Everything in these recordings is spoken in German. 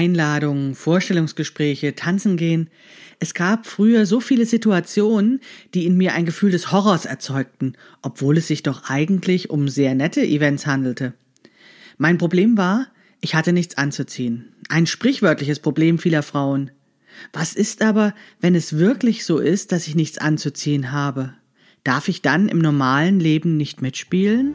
Einladungen, Vorstellungsgespräche, Tanzen gehen. Es gab früher so viele Situationen, die in mir ein Gefühl des Horrors erzeugten, obwohl es sich doch eigentlich um sehr nette Events handelte. Mein Problem war, ich hatte nichts anzuziehen. Ein sprichwörtliches Problem vieler Frauen. Was ist aber, wenn es wirklich so ist, dass ich nichts anzuziehen habe? Darf ich dann im normalen Leben nicht mitspielen?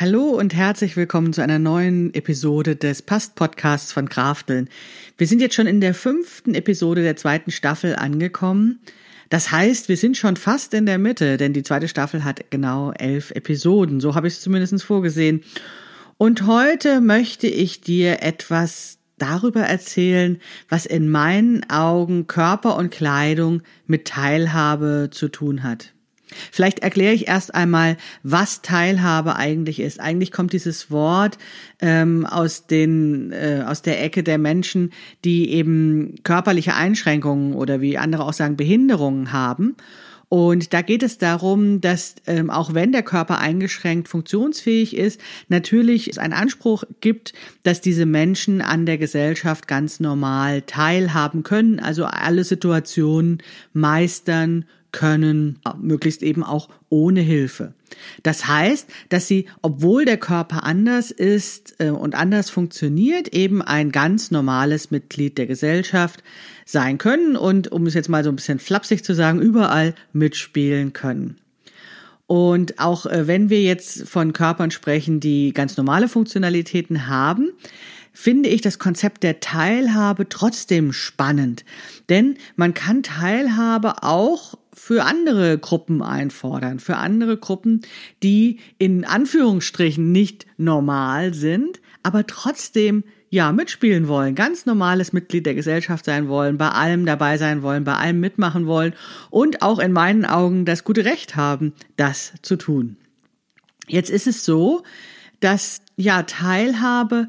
Hallo und herzlich willkommen zu einer neuen Episode des Past-Podcasts von Krafteln. Wir sind jetzt schon in der fünften Episode der zweiten Staffel angekommen. Das heißt, wir sind schon fast in der Mitte, denn die zweite Staffel hat genau elf Episoden. So habe ich es zumindest vorgesehen. Und heute möchte ich dir etwas darüber erzählen, was in meinen Augen Körper und Kleidung mit Teilhabe zu tun hat. Vielleicht erkläre ich erst einmal, was Teilhabe eigentlich ist. Eigentlich kommt dieses Wort ähm, aus den äh, aus der Ecke der Menschen, die eben körperliche Einschränkungen oder wie andere auch sagen Behinderungen haben. Und da geht es darum, dass ähm, auch wenn der Körper eingeschränkt funktionsfähig ist, natürlich es einen Anspruch gibt, dass diese Menschen an der Gesellschaft ganz normal teilhaben können, also alle Situationen meistern können, möglichst eben auch ohne Hilfe. Das heißt, dass sie, obwohl der Körper anders ist äh, und anders funktioniert, eben ein ganz normales Mitglied der Gesellschaft sein können und, um es jetzt mal so ein bisschen flapsig zu sagen, überall mitspielen können. Und auch äh, wenn wir jetzt von Körpern sprechen, die ganz normale Funktionalitäten haben, finde ich das Konzept der Teilhabe trotzdem spannend. Denn man kann Teilhabe auch für andere Gruppen einfordern, für andere Gruppen, die in Anführungsstrichen nicht normal sind, aber trotzdem ja mitspielen wollen, ganz normales Mitglied der Gesellschaft sein wollen, bei allem dabei sein wollen, bei allem mitmachen wollen und auch in meinen Augen das gute Recht haben, das zu tun. Jetzt ist es so, dass ja Teilhabe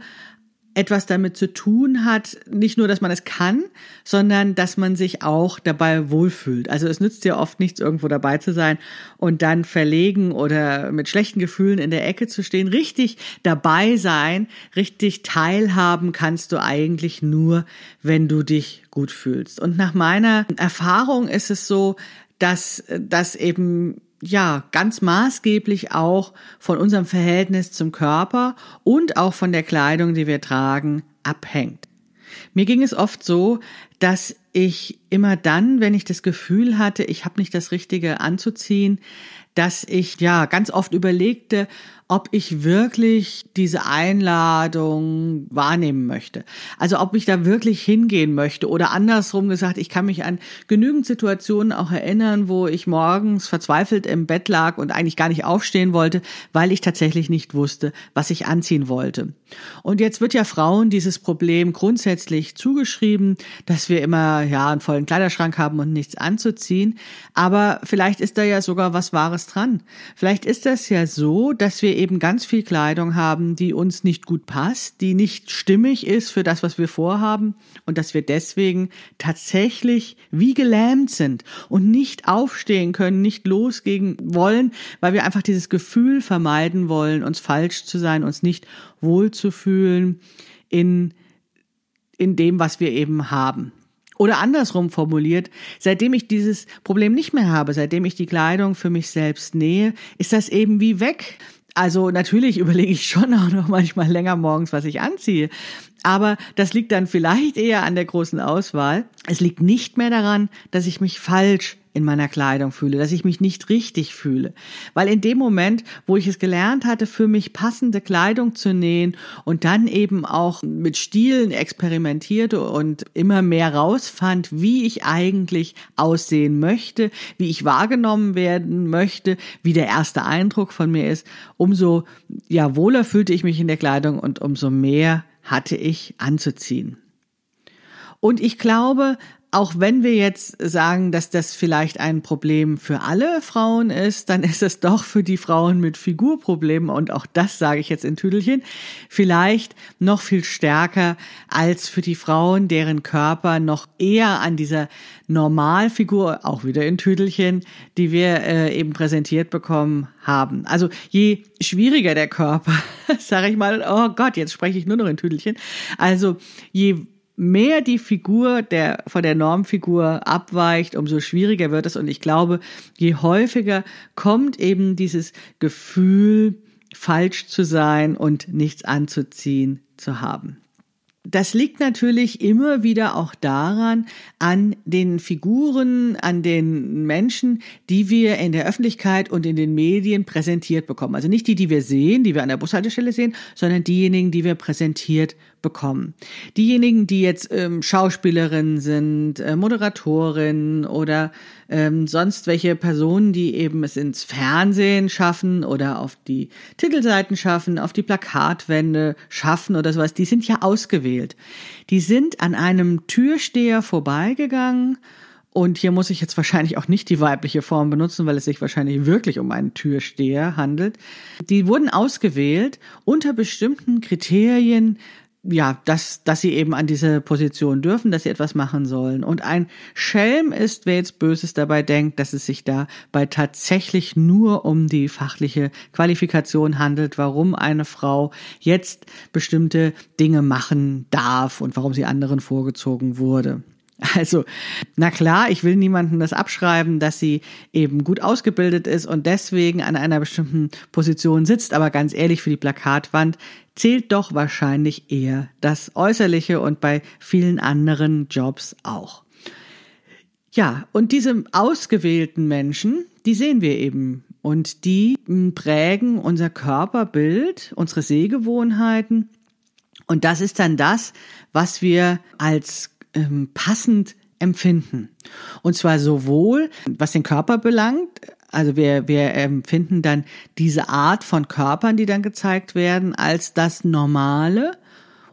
etwas damit zu tun hat, nicht nur, dass man es kann, sondern dass man sich auch dabei wohlfühlt. Also es nützt ja oft nichts, irgendwo dabei zu sein und dann verlegen oder mit schlechten Gefühlen in der Ecke zu stehen. Richtig dabei sein, richtig teilhaben kannst du eigentlich nur, wenn du dich gut fühlst. Und nach meiner Erfahrung ist es so, dass das eben ja, ganz maßgeblich auch von unserem Verhältnis zum Körper und auch von der Kleidung, die wir tragen, abhängt. Mir ging es oft so, dass ich immer dann, wenn ich das Gefühl hatte, ich habe nicht das Richtige anzuziehen, dass ich ja ganz oft überlegte, ob ich wirklich diese Einladung wahrnehmen möchte. Also ob ich da wirklich hingehen möchte oder andersrum gesagt, ich kann mich an genügend Situationen auch erinnern, wo ich morgens verzweifelt im Bett lag und eigentlich gar nicht aufstehen wollte, weil ich tatsächlich nicht wusste, was ich anziehen wollte. Und jetzt wird ja Frauen dieses Problem grundsätzlich zugeschrieben, dass wir immer ja einen vollen Kleiderschrank haben und nichts anzuziehen, aber vielleicht ist da ja sogar was wahres dran. Vielleicht ist das ja so, dass wir eben ganz viel Kleidung haben, die uns nicht gut passt, die nicht stimmig ist für das, was wir vorhaben und dass wir deswegen tatsächlich wie gelähmt sind und nicht aufstehen können, nicht losgehen wollen, weil wir einfach dieses Gefühl vermeiden wollen, uns falsch zu sein, uns nicht wohlzufühlen in, in dem, was wir eben haben. Oder andersrum formuliert, seitdem ich dieses Problem nicht mehr habe, seitdem ich die Kleidung für mich selbst nähe, ist das eben wie weg. Also natürlich überlege ich schon auch noch manchmal länger morgens, was ich anziehe. Aber das liegt dann vielleicht eher an der großen Auswahl. Es liegt nicht mehr daran, dass ich mich falsch in meiner Kleidung fühle, dass ich mich nicht richtig fühle. Weil in dem Moment, wo ich es gelernt hatte, für mich passende Kleidung zu nähen und dann eben auch mit Stilen experimentierte und immer mehr rausfand, wie ich eigentlich aussehen möchte, wie ich wahrgenommen werden möchte, wie der erste Eindruck von mir ist, umso ja wohler fühlte ich mich in der Kleidung und umso mehr hatte ich anzuziehen. Und ich glaube, auch wenn wir jetzt sagen, dass das vielleicht ein Problem für alle Frauen ist, dann ist es doch für die Frauen mit Figurproblemen, und auch das sage ich jetzt in Tüdelchen, vielleicht noch viel stärker als für die Frauen, deren Körper noch eher an dieser Normalfigur, auch wieder in Tüdelchen, die wir äh, eben präsentiert bekommen haben. Also je schwieriger der Körper, sage ich mal, oh Gott, jetzt spreche ich nur noch in Tüdelchen, also je mehr die Figur der, von der Normfigur abweicht, umso schwieriger wird es. Und ich glaube, je häufiger kommt eben dieses Gefühl, falsch zu sein und nichts anzuziehen zu haben. Das liegt natürlich immer wieder auch daran, an den Figuren, an den Menschen, die wir in der Öffentlichkeit und in den Medien präsentiert bekommen. Also nicht die, die wir sehen, die wir an der Bushaltestelle sehen, sondern diejenigen, die wir präsentiert bekommen. Diejenigen, die jetzt ähm, Schauspielerinnen sind, äh, Moderatorinnen oder ähm, sonst welche Personen, die eben es ins Fernsehen schaffen oder auf die Titelseiten schaffen, auf die Plakatwände schaffen oder sowas, die sind ja ausgewählt. Die sind an einem Türsteher vorbeigegangen und hier muss ich jetzt wahrscheinlich auch nicht die weibliche Form benutzen, weil es sich wahrscheinlich wirklich um einen Türsteher handelt. Die wurden ausgewählt unter bestimmten Kriterien, ja, dass, dass sie eben an diese Position dürfen, dass sie etwas machen sollen. Und ein Schelm ist, wer jetzt Böses dabei denkt, dass es sich dabei tatsächlich nur um die fachliche Qualifikation handelt, warum eine Frau jetzt bestimmte Dinge machen darf und warum sie anderen vorgezogen wurde. Also, na klar, ich will niemandem das abschreiben, dass sie eben gut ausgebildet ist und deswegen an einer bestimmten Position sitzt, aber ganz ehrlich, für die Plakatwand zählt doch wahrscheinlich eher das Äußerliche und bei vielen anderen Jobs auch. Ja, und diese ausgewählten Menschen, die sehen wir eben. Und die prägen unser Körperbild, unsere Sehgewohnheiten. Und das ist dann das, was wir als ähm, passend empfinden. Und zwar sowohl, was den Körper belangt, also wir, wir empfinden dann diese Art von Körpern, die dann gezeigt werden, als das Normale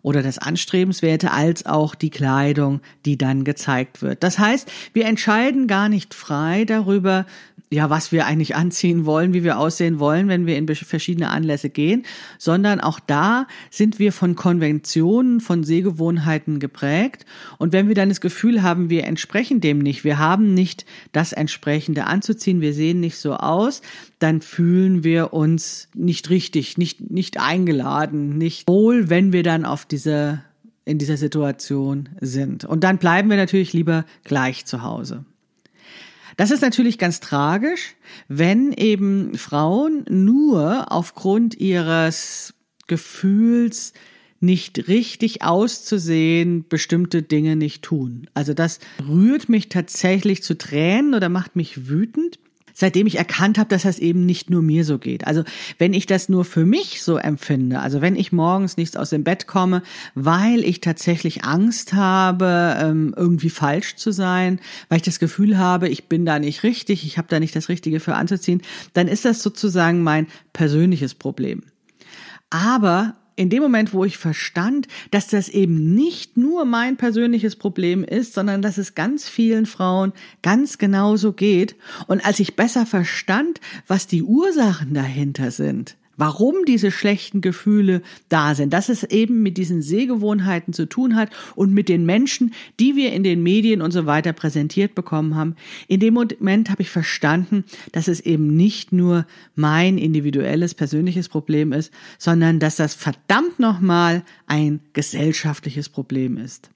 oder das Anstrebenswerte, als auch die Kleidung, die dann gezeigt wird. Das heißt, wir entscheiden gar nicht frei darüber, ja, was wir eigentlich anziehen wollen, wie wir aussehen wollen, wenn wir in verschiedene Anlässe gehen, sondern auch da sind wir von Konventionen, von Sehgewohnheiten geprägt. Und wenn wir dann das Gefühl haben, wir entsprechen dem nicht, wir haben nicht das entsprechende anzuziehen, wir sehen nicht so aus, dann fühlen wir uns nicht richtig, nicht, nicht eingeladen, nicht wohl, wenn wir dann auf diese in dieser Situation sind. Und dann bleiben wir natürlich lieber gleich zu Hause. Das ist natürlich ganz tragisch, wenn eben Frauen nur aufgrund ihres Gefühls nicht richtig auszusehen, bestimmte Dinge nicht tun. Also das rührt mich tatsächlich zu Tränen oder macht mich wütend, seitdem ich erkannt habe, dass das eben nicht nur mir so geht. Also wenn ich das nur für mich so empfinde, also wenn ich morgens nichts aus dem Bett komme, weil ich tatsächlich Angst habe, ähm, irgendwie falsch zu sein, weil ich das Gefühl habe, ich bin da nicht richtig, ich habe da nicht das Richtige für anzuziehen, dann ist das sozusagen mein persönliches Problem. Aber in dem Moment, wo ich verstand, dass das eben nicht nur mein persönliches Problem ist, sondern dass es ganz vielen Frauen ganz genauso geht. Und als ich besser verstand, was die Ursachen dahinter sind, warum diese schlechten Gefühle da sind, dass es eben mit diesen Sehgewohnheiten zu tun hat und mit den Menschen, die wir in den Medien und so weiter präsentiert bekommen haben. In dem Moment habe ich verstanden, dass es eben nicht nur mein individuelles, persönliches Problem ist, sondern dass das verdammt nochmal ein gesellschaftliches Problem ist.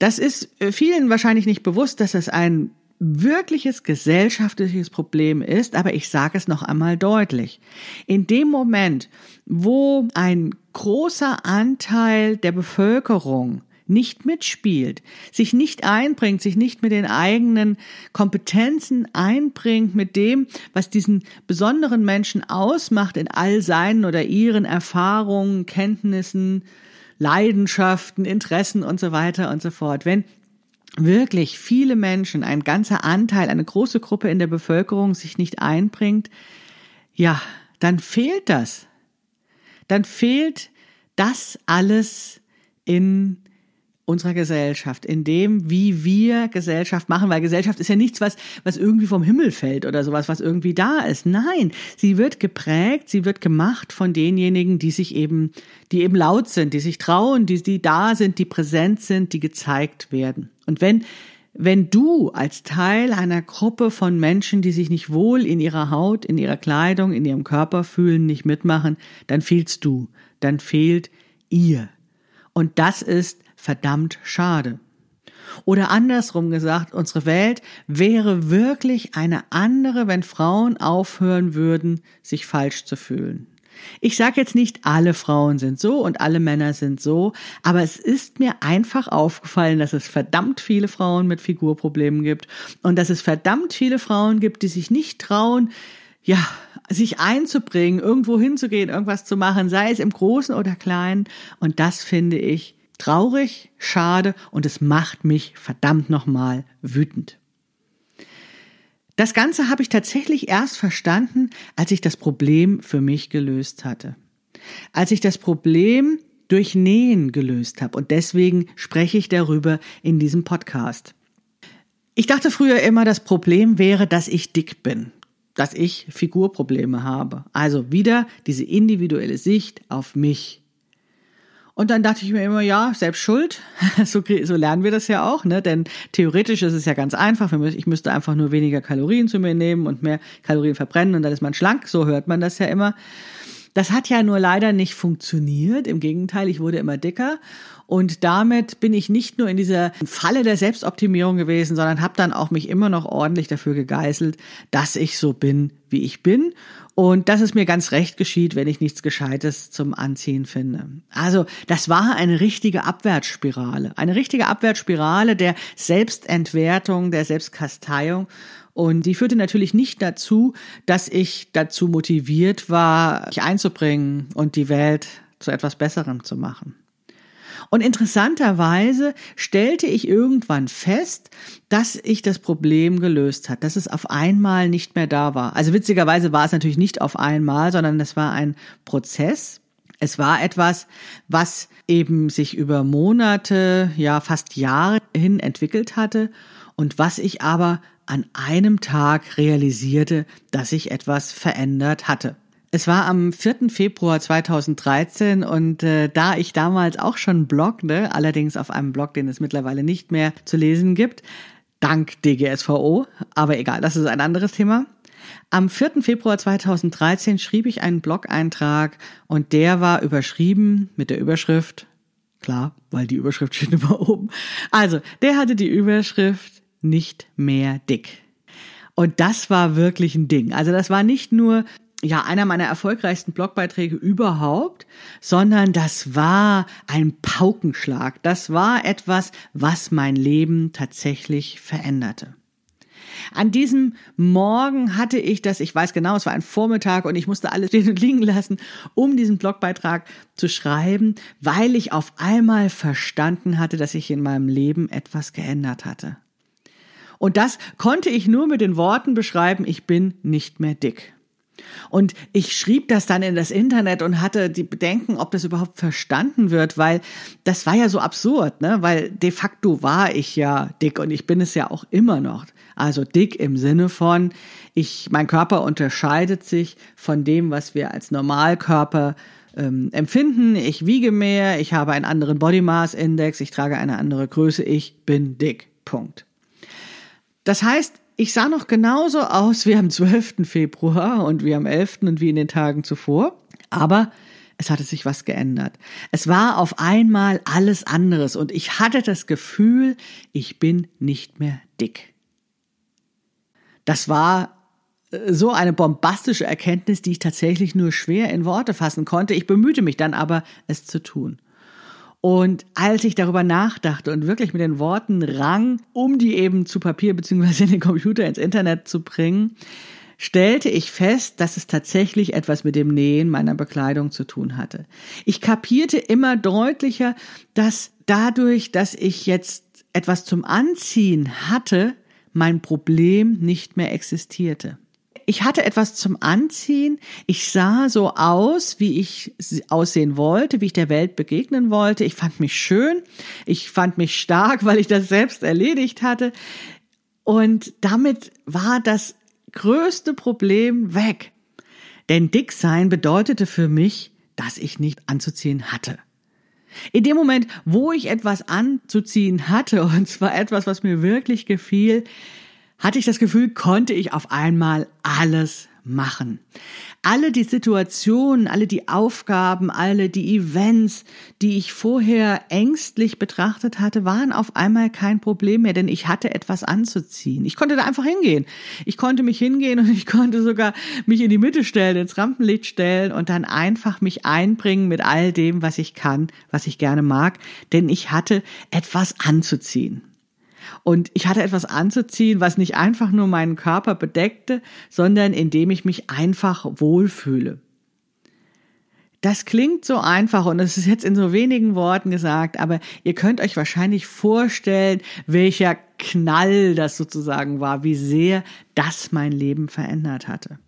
Das ist vielen wahrscheinlich nicht bewusst, dass das ein wirkliches gesellschaftliches Problem ist, aber ich sage es noch einmal deutlich. In dem Moment, wo ein großer Anteil der Bevölkerung nicht mitspielt, sich nicht einbringt, sich nicht mit den eigenen Kompetenzen einbringt, mit dem, was diesen besonderen Menschen ausmacht in all seinen oder ihren Erfahrungen, Kenntnissen, Leidenschaften, Interessen und so weiter und so fort. Wenn wirklich viele Menschen, ein ganzer Anteil, eine große Gruppe in der Bevölkerung sich nicht einbringt, ja, dann fehlt das. Dann fehlt das alles in unserer Gesellschaft, in dem, wie wir Gesellschaft machen, weil Gesellschaft ist ja nichts, was, was irgendwie vom Himmel fällt oder sowas, was irgendwie da ist. Nein, sie wird geprägt, sie wird gemacht von denjenigen, die sich eben, die eben laut sind, die sich trauen, die, die da sind, die präsent sind, die gezeigt werden. Und wenn, wenn du als Teil einer Gruppe von Menschen, die sich nicht wohl in ihrer Haut, in ihrer Kleidung, in ihrem Körper fühlen, nicht mitmachen, dann fehlst du, dann fehlt ihr. Und das ist verdammt schade. Oder andersrum gesagt, unsere Welt wäre wirklich eine andere, wenn Frauen aufhören würden, sich falsch zu fühlen. Ich sage jetzt nicht, alle Frauen sind so und alle Männer sind so, aber es ist mir einfach aufgefallen, dass es verdammt viele Frauen mit Figurproblemen gibt und dass es verdammt viele Frauen gibt, die sich nicht trauen, ja, sich einzubringen, irgendwo hinzugehen, irgendwas zu machen, sei es im Großen oder Kleinen. Und das finde ich traurig, schade und es macht mich verdammt nochmal wütend. Das Ganze habe ich tatsächlich erst verstanden, als ich das Problem für mich gelöst hatte. Als ich das Problem durch Nähen gelöst habe und deswegen spreche ich darüber in diesem Podcast. Ich dachte früher immer, das Problem wäre, dass ich dick bin, dass ich Figurprobleme habe. Also wieder diese individuelle Sicht auf mich. Und dann dachte ich mir immer, ja, selbst schuld. So, so lernen wir das ja auch, ne? Denn theoretisch ist es ja ganz einfach. Ich müsste einfach nur weniger Kalorien zu mir nehmen und mehr Kalorien verbrennen und dann ist man schlank. So hört man das ja immer. Das hat ja nur leider nicht funktioniert. Im Gegenteil, ich wurde immer dicker. Und damit bin ich nicht nur in dieser Falle der Selbstoptimierung gewesen, sondern habe dann auch mich immer noch ordentlich dafür gegeißelt, dass ich so bin, wie ich bin und dass es mir ganz recht geschieht, wenn ich nichts Gescheites zum Anziehen finde. Also das war eine richtige Abwärtsspirale, eine richtige Abwärtsspirale der Selbstentwertung, der Selbstkasteiung. Und die führte natürlich nicht dazu, dass ich dazu motiviert war, mich einzubringen und die Welt zu etwas Besserem zu machen. Und interessanterweise stellte ich irgendwann fest, dass ich das Problem gelöst hat, dass es auf einmal nicht mehr da war. Also witzigerweise war es natürlich nicht auf einmal, sondern es war ein Prozess. Es war etwas, was eben sich über Monate, ja fast Jahre hin entwickelt hatte und was ich aber an einem Tag realisierte, dass sich etwas verändert hatte. Es war am 4. Februar 2013 und äh, da ich damals auch schon blogge, allerdings auf einem Blog, den es mittlerweile nicht mehr zu lesen gibt, dank DGSVO, aber egal, das ist ein anderes Thema. Am 4. Februar 2013 schrieb ich einen Blog-Eintrag und der war überschrieben mit der Überschrift, klar, weil die Überschrift steht immer oben. Also, der hatte die Überschrift nicht mehr dick. Und das war wirklich ein Ding. Also das war nicht nur ja einer meiner erfolgreichsten Blogbeiträge überhaupt, sondern das war ein Paukenschlag. Das war etwas, was mein Leben tatsächlich veränderte. An diesem Morgen hatte ich das, ich weiß genau, es war ein Vormittag und ich musste alles stehen und liegen lassen, um diesen Blogbeitrag zu schreiben, weil ich auf einmal verstanden hatte, dass sich in meinem Leben etwas geändert hatte. Und das konnte ich nur mit den Worten beschreiben, ich bin nicht mehr dick. Und ich schrieb das dann in das Internet und hatte die Bedenken, ob das überhaupt verstanden wird, weil das war ja so absurd, ne? Weil de facto war ich ja dick und ich bin es ja auch immer noch. Also dick im Sinne von, ich, mein Körper unterscheidet sich von dem, was wir als Normalkörper ähm, empfinden. Ich wiege mehr, ich habe einen anderen Body Mass Index, ich trage eine andere Größe, ich bin dick. Punkt. Das heißt, ich sah noch genauso aus wie am 12. Februar und wie am 11. und wie in den Tagen zuvor, aber es hatte sich was geändert. Es war auf einmal alles anderes und ich hatte das Gefühl, ich bin nicht mehr dick. Das war äh, so eine bombastische Erkenntnis, die ich tatsächlich nur schwer in Worte fassen konnte. Ich bemühte mich dann aber, es zu tun. Und als ich darüber nachdachte und wirklich mit den Worten rang, um die eben zu Papier bzw. in den Computer ins Internet zu bringen, stellte ich fest, dass es tatsächlich etwas mit dem Nähen meiner Bekleidung zu tun hatte. Ich kapierte immer deutlicher, dass dadurch, dass ich jetzt etwas zum Anziehen hatte, mein Problem nicht mehr existierte ich hatte etwas zum Anziehen. Ich sah so aus, wie ich aussehen wollte, wie ich der Welt begegnen wollte. Ich fand mich schön. Ich fand mich stark, weil ich das selbst erledigt hatte. Und damit war das größte Problem weg. Denn dick sein bedeutete für mich, dass ich nicht anzuziehen hatte. In dem Moment, wo ich etwas anzuziehen hatte, und zwar etwas, was mir wirklich gefiel, hatte ich das Gefühl, konnte ich auf einmal alles machen. Alle die Situationen, alle die Aufgaben, alle die Events, die ich vorher ängstlich betrachtet hatte, waren auf einmal kein Problem mehr, denn ich hatte etwas anzuziehen. Ich konnte da einfach hingehen. Ich konnte mich hingehen und ich konnte sogar mich in die Mitte stellen, ins Rampenlicht stellen und dann einfach mich einbringen mit all dem, was ich kann, was ich gerne mag, denn ich hatte etwas anzuziehen. Und ich hatte etwas anzuziehen, was nicht einfach nur meinen Körper bedeckte, sondern in dem ich mich einfach wohlfühle. Das klingt so einfach und es ist jetzt in so wenigen Worten gesagt, aber ihr könnt euch wahrscheinlich vorstellen, welcher Knall das sozusagen war, wie sehr das mein Leben verändert hatte.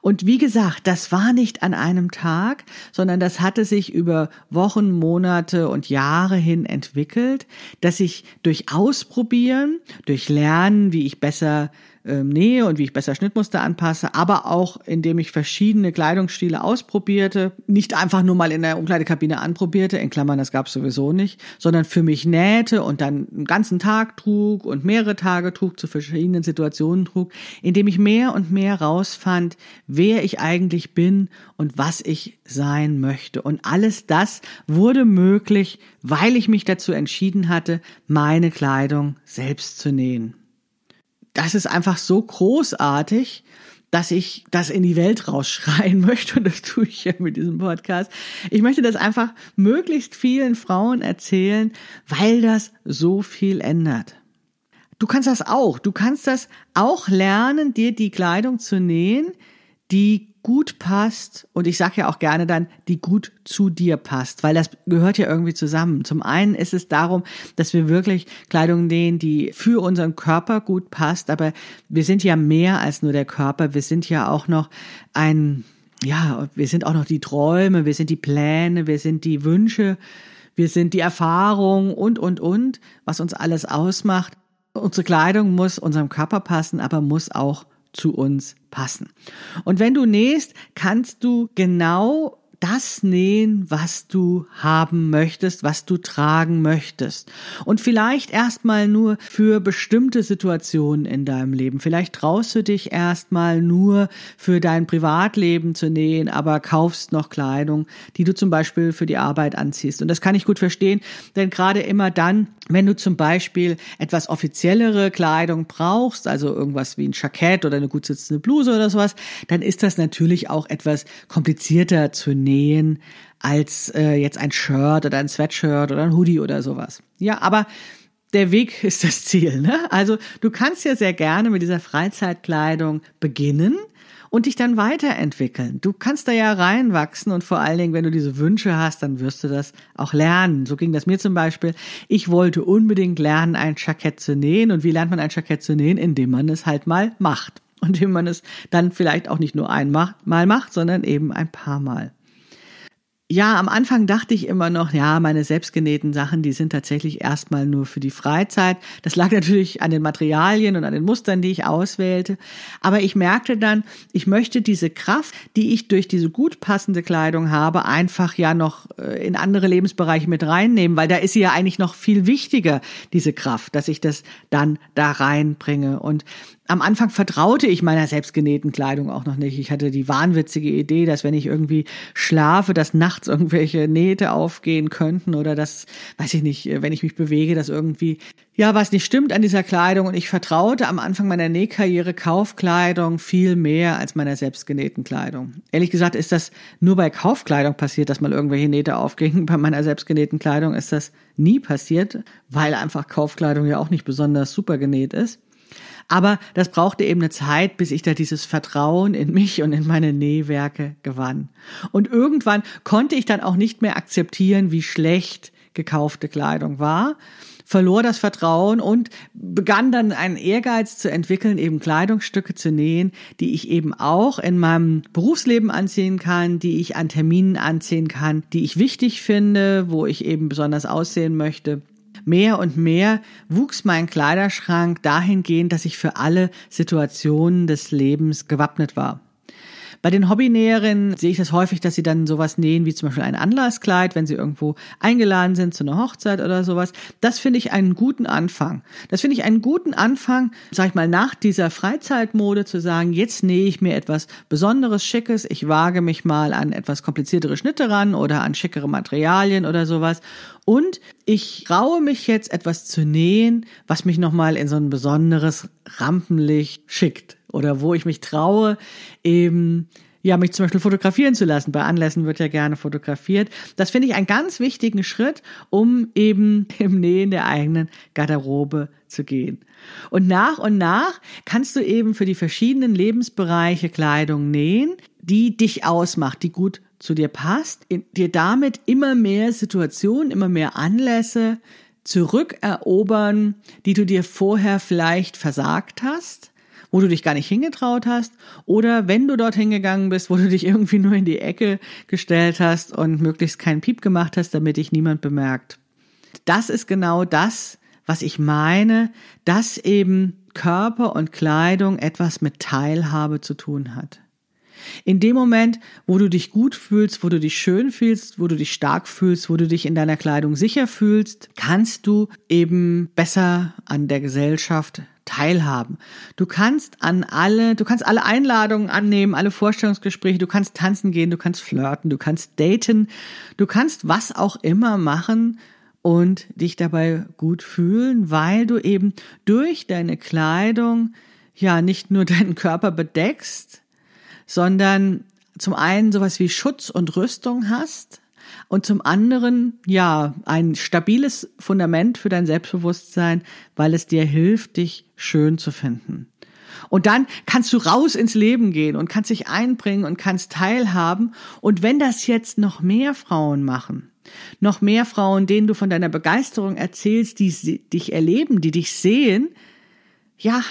Und wie gesagt, das war nicht an einem Tag, sondern das hatte sich über Wochen, Monate und Jahre hin entwickelt, dass ich durch Ausprobieren, durch Lernen, wie ich besser ähm, nähe und wie ich besser Schnittmuster anpasse, aber auch indem ich verschiedene Kleidungsstile ausprobierte, nicht einfach nur mal in der Umkleidekabine anprobierte, in Klammern, das gab es sowieso nicht, sondern für mich nähte und dann einen ganzen Tag trug und mehrere Tage trug, zu verschiedenen Situationen trug, indem ich mehr und mehr rausfand, wer ich eigentlich bin und was ich sein möchte. Und alles das wurde möglich, weil ich mich dazu entschieden hatte, meine Kleidung selbst zu nähen das ist einfach so großartig, dass ich das in die Welt rausschreien möchte und das tue ich ja mit diesem Podcast. Ich möchte das einfach möglichst vielen Frauen erzählen, weil das so viel ändert. Du kannst das auch. Du kannst das auch lernen, dir die Kleidung zu nähen, die gut passt und ich sage ja auch gerne dann, die gut zu dir passt, weil das gehört ja irgendwie zusammen. Zum einen ist es darum, dass wir wirklich Kleidung nähen, die für unseren Körper gut passt, aber wir sind ja mehr als nur der Körper, wir sind ja auch noch ein, ja, wir sind auch noch die Träume, wir sind die Pläne, wir sind die Wünsche, wir sind die Erfahrung und, und, und, was uns alles ausmacht. Unsere Kleidung muss unserem Körper passen, aber muss auch zu uns passen. Und wenn du nähst, kannst du genau das nähen, was du haben möchtest, was du tragen möchtest. Und vielleicht erstmal nur für bestimmte Situationen in deinem Leben. Vielleicht traust du dich erstmal nur für dein Privatleben zu nähen, aber kaufst noch Kleidung, die du zum Beispiel für die Arbeit anziehst. Und das kann ich gut verstehen, denn gerade immer dann, wenn du zum Beispiel etwas offiziellere Kleidung brauchst, also irgendwas wie ein Jackett oder eine gut sitzende Bluse oder sowas, dann ist das natürlich auch etwas komplizierter zu nähen als äh, jetzt ein Shirt oder ein Sweatshirt oder ein Hoodie oder sowas. Ja, aber der Weg ist das Ziel. Ne? Also du kannst ja sehr gerne mit dieser Freizeitkleidung beginnen und dich dann weiterentwickeln. Du kannst da ja reinwachsen und vor allen Dingen, wenn du diese Wünsche hast, dann wirst du das auch lernen. So ging das mir zum Beispiel. Ich wollte unbedingt lernen, ein Jackett zu nähen. Und wie lernt man ein Jackett zu nähen? Indem man es halt mal macht. Und indem man es dann vielleicht auch nicht nur einmal macht, sondern eben ein paar Mal. Ja, am Anfang dachte ich immer noch, ja, meine selbstgenähten Sachen, die sind tatsächlich erstmal nur für die Freizeit. Das lag natürlich an den Materialien und an den Mustern, die ich auswählte. Aber ich merkte dann, ich möchte diese Kraft, die ich durch diese gut passende Kleidung habe, einfach ja noch äh, in andere Lebensbereiche mit reinnehmen, weil da ist sie ja eigentlich noch viel wichtiger, diese Kraft, dass ich das dann da reinbringe. Und am Anfang vertraute ich meiner selbstgenähten Kleidung auch noch nicht. Ich hatte die wahnwitzige Idee, dass wenn ich irgendwie schlafe, dass nachts irgendwelche Nähte aufgehen könnten oder dass, weiß ich nicht, wenn ich mich bewege, dass irgendwie, ja, was nicht stimmt an dieser Kleidung. Und ich vertraute am Anfang meiner Nähkarriere Kaufkleidung viel mehr als meiner selbstgenähten Kleidung. Ehrlich gesagt ist das nur bei Kaufkleidung passiert, dass mal irgendwelche Nähte aufgingen. Bei meiner selbstgenähten Kleidung ist das nie passiert, weil einfach Kaufkleidung ja auch nicht besonders super genäht ist. Aber das brauchte eben eine Zeit, bis ich da dieses Vertrauen in mich und in meine Nähwerke gewann. Und irgendwann konnte ich dann auch nicht mehr akzeptieren, wie schlecht gekaufte Kleidung war, verlor das Vertrauen und begann dann einen Ehrgeiz zu entwickeln, eben Kleidungsstücke zu nähen, die ich eben auch in meinem Berufsleben anziehen kann, die ich an Terminen anziehen kann, die ich wichtig finde, wo ich eben besonders aussehen möchte mehr und mehr wuchs mein Kleiderschrank dahingehend, dass ich für alle Situationen des Lebens gewappnet war. Bei den Hobbynäherinnen sehe ich das häufig, dass sie dann sowas nähen, wie zum Beispiel ein Anlasskleid, wenn sie irgendwo eingeladen sind zu einer Hochzeit oder sowas. Das finde ich einen guten Anfang. Das finde ich einen guten Anfang, sag ich mal, nach dieser Freizeitmode zu sagen, jetzt nähe ich mir etwas Besonderes, Schickes, ich wage mich mal an etwas kompliziertere Schnitte ran oder an schickere Materialien oder sowas. Und ich traue mich jetzt etwas zu nähen, was mich nochmal in so ein besonderes Rampenlicht schickt oder wo ich mich traue, eben ja, mich zum Beispiel fotografieren zu lassen. Bei Anlässen wird ja gerne fotografiert. Das finde ich einen ganz wichtigen Schritt, um eben im Nähen der eigenen Garderobe zu gehen. Und nach und nach kannst du eben für die verschiedenen Lebensbereiche Kleidung nähen, die dich ausmacht, die gut zu dir passt, dir damit immer mehr Situationen, immer mehr Anlässe zurückerobern, die du dir vorher vielleicht versagt hast wo du dich gar nicht hingetraut hast oder wenn du dorthin gegangen bist, wo du dich irgendwie nur in die Ecke gestellt hast und möglichst keinen Piep gemacht hast, damit dich niemand bemerkt. Das ist genau das, was ich meine, dass eben Körper und Kleidung etwas mit Teilhabe zu tun hat. In dem Moment, wo du dich gut fühlst, wo du dich schön fühlst, wo du dich stark fühlst, wo du dich in deiner Kleidung sicher fühlst, kannst du eben besser an der Gesellschaft teilhaben. Du kannst an alle, du kannst alle Einladungen annehmen, alle Vorstellungsgespräche, du kannst tanzen gehen, du kannst flirten, du kannst daten, du kannst was auch immer machen und dich dabei gut fühlen, weil du eben durch deine Kleidung ja nicht nur deinen Körper bedeckst, sondern zum einen sowas wie Schutz und Rüstung hast, und zum anderen, ja, ein stabiles Fundament für dein Selbstbewusstsein, weil es dir hilft, dich schön zu finden. Und dann kannst du raus ins Leben gehen und kannst dich einbringen und kannst teilhaben. Und wenn das jetzt noch mehr Frauen machen, noch mehr Frauen, denen du von deiner Begeisterung erzählst, die dich erleben, die dich sehen, ja,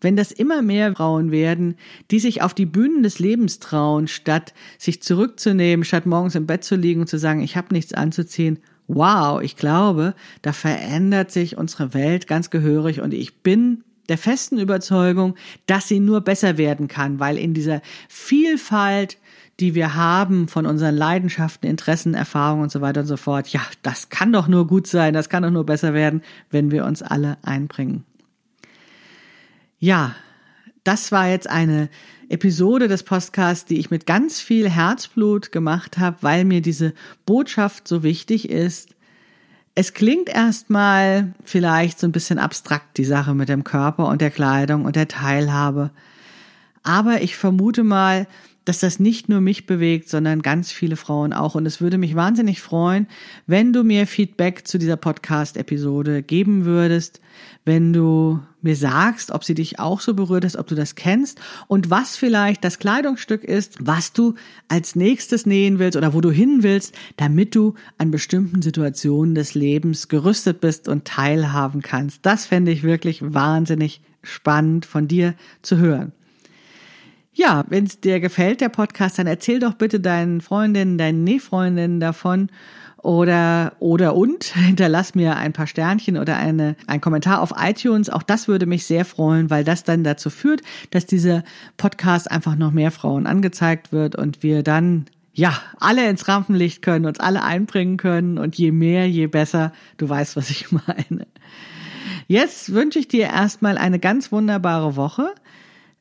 wenn das immer mehr Frauen werden, die sich auf die Bühnen des Lebens trauen, statt sich zurückzunehmen, statt morgens im Bett zu liegen und zu sagen, ich habe nichts anzuziehen, wow, ich glaube, da verändert sich unsere Welt ganz gehörig und ich bin der festen Überzeugung, dass sie nur besser werden kann, weil in dieser Vielfalt, die wir haben von unseren Leidenschaften, Interessen, Erfahrungen und so weiter und so fort, ja, das kann doch nur gut sein, das kann doch nur besser werden, wenn wir uns alle einbringen. Ja, das war jetzt eine Episode des Podcasts, die ich mit ganz viel Herzblut gemacht habe, weil mir diese Botschaft so wichtig ist. Es klingt erstmal vielleicht so ein bisschen abstrakt, die Sache mit dem Körper und der Kleidung und der Teilhabe. Aber ich vermute mal, dass das nicht nur mich bewegt, sondern ganz viele Frauen auch. Und es würde mich wahnsinnig freuen, wenn du mir Feedback zu dieser Podcast-Episode geben würdest, wenn du mir sagst, ob sie dich auch so berührt ist, ob du das kennst und was vielleicht das Kleidungsstück ist, was du als nächstes nähen willst oder wo du hin willst, damit du an bestimmten Situationen des Lebens gerüstet bist und teilhaben kannst. Das fände ich wirklich wahnsinnig spannend von dir zu hören. Ja, wenn es dir gefällt, der Podcast, dann erzähl doch bitte deinen Freundinnen, deinen Nähfreundinnen davon oder oder und hinterlass mir ein paar Sternchen oder eine ein Kommentar auf iTunes. Auch das würde mich sehr freuen, weil das dann dazu führt, dass dieser Podcast einfach noch mehr Frauen angezeigt wird und wir dann ja, alle ins Rampenlicht können, uns alle einbringen können und je mehr, je besser. Du weißt, was ich meine. Jetzt wünsche ich dir erstmal eine ganz wunderbare Woche.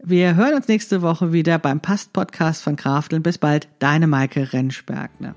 Wir hören uns nächste Woche wieder beim Past-Podcast von Krafteln. Bis bald, deine Maike Rentschbergner.